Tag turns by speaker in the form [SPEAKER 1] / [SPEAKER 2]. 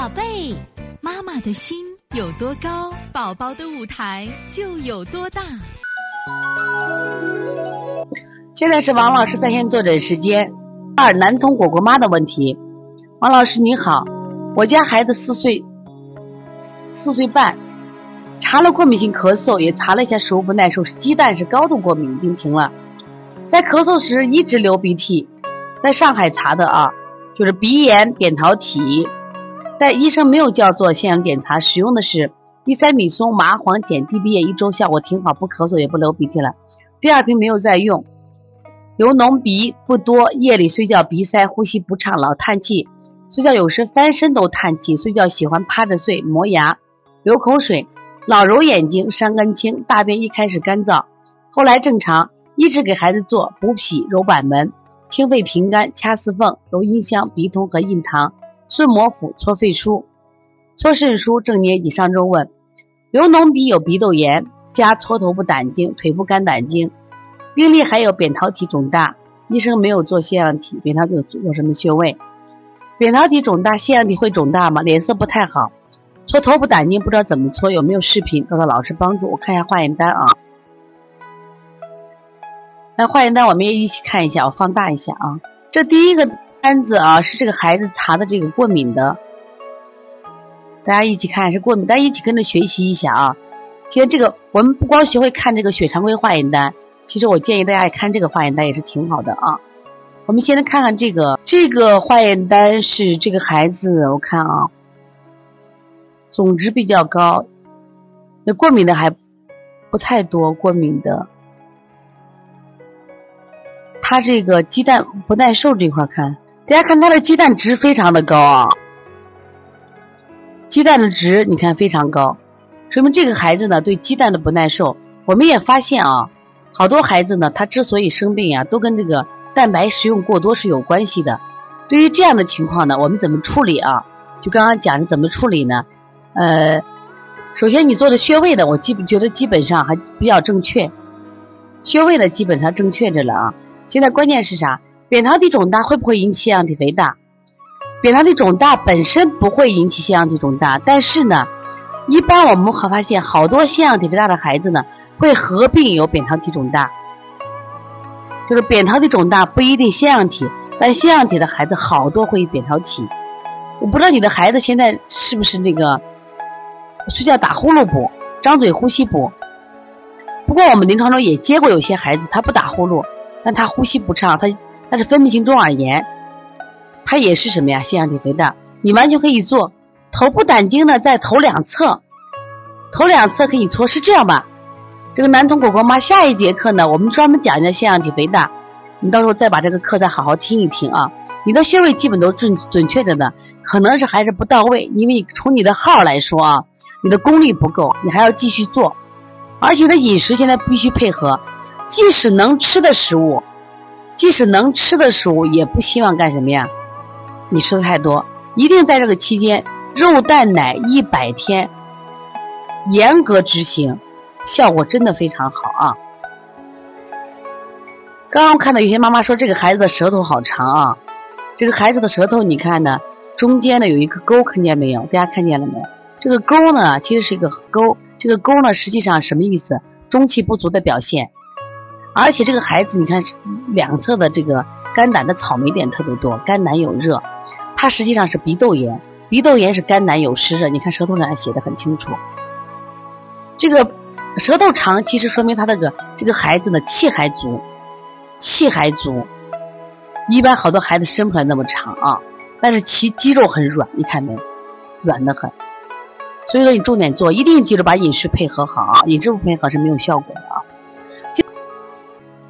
[SPEAKER 1] 宝贝，妈妈的心有多高，宝宝的舞台就有多大。
[SPEAKER 2] 现在是王老师在线坐诊时间。二男童果果妈的问题，王老师你好，我家孩子四岁，四岁半，查了过敏性咳嗽，也查了一下食物不耐受，鸡蛋是高度过敏，已经停了。在咳嗽时一直流鼻涕，在上海查的啊，就是鼻炎扁桃体。但医生没有叫做腺样检查，使用的是地塞米松、麻黄碱、滴鼻液，一周效果挺好，不咳嗽也不流鼻涕了。第二瓶没有再用，流脓鼻不多，夜里睡觉鼻塞，呼吸不畅，老叹气，睡觉有时翻身都叹气，睡觉喜欢趴着睡，磨牙，流口水，老揉眼睛，伤肝清，大便一开始干燥，后来正常，一直给孩子做补脾、揉板门、清肺平肝、掐四缝、揉阴香、鼻通和印堂。顺摩腹、搓肺腧、搓肾腧，正捏以上周问。流脓鼻有鼻窦炎，加搓头部胆经、腿部肝胆经。病例还有扁桃体肿大，医生没有做腺样体，扁桃体有什么穴位？扁桃体肿大，腺样体会肿大吗？脸色不太好，搓头部胆经不知道怎么搓，有没有视频？得到老师帮助，我看一下化验单啊。那化验单我们也一起看一下，我放大一下啊。这第一个。单子啊，是这个孩子查的这个过敏的，大家一起看是过敏，大家一起跟着学习一下啊。其实这个我们不光学会看这个血常规化验单，其实我建议大家也看这个化验单也是挺好的啊。我们先来看看这个这个化验单是这个孩子，我看啊，总值比较高，那过敏的还不太多，过敏的，他这个鸡蛋不耐受这块看。大家看他的鸡蛋值非常的高啊，鸡蛋的值你看非常高，说明这个孩子呢对鸡蛋的不耐受。我们也发现啊，好多孩子呢他之所以生病呀，都跟这个蛋白食用过多是有关系的。对于这样的情况呢，我们怎么处理啊？就刚刚讲的怎么处理呢？呃，首先你做的穴位呢，我基本觉得基本上还比较正确，穴位呢基本上正确着了啊。现在关键是啥？扁桃体肿大会不会引起腺样体肥大？扁桃体肿大本身不会引起腺样体肿大，但是呢，一般我们会发现好多腺样体肥大的孩子呢，会合并有扁桃体肿大。就是扁桃体肿大不一定腺样体，但腺样体的孩子好多会扁桃体。我不知道你的孩子现在是不是那个睡觉打呼噜不？张嘴呼吸不？不过我们临床中也接过有些孩子，他不打呼噜，但他呼吸不畅，他。它是分泌性中耳炎，它也是什么呀？腺样体肥大，你完全可以做。头部胆经呢，在头两侧，头两侧可以搓。是这样吧？这个男童果果妈，下一节课呢，我们专门讲一下腺样体肥大，你到时候再把这个课再好好听一听啊。你的穴位基本都准准确着呢，可能是还是不到位，因为从你的号来说啊，你的功力不够，你还要继续做。而且的饮食现在必须配合，即使能吃的食物。即使能吃的食物，也不希望干什么呀？你吃的太多，一定在这个期间，肉蛋奶一百天，严格执行，效果真的非常好啊！刚刚看到有些妈妈说这个孩子的舌头好长啊，这个孩子的舌头你看呢，中间呢有一个沟，看见没有？大家看见了没有？这个沟呢，其实是一个沟，这个沟呢，实际上什么意思？中气不足的表现。而且这个孩子，你看两侧的这个肝胆的草莓点特别多，肝胆有热，它实际上是鼻窦炎，鼻窦炎是肝胆有湿热。你看舌头上还写的很清楚。这个舌头长，其实说明他这个这个孩子呢气还足，气还足。一般好多孩子生出来那么长啊，但是其肌肉很软，你看没，软的很。所以说你重点做，一定记住把饮食配合好啊，饮食不配合是没有效果的。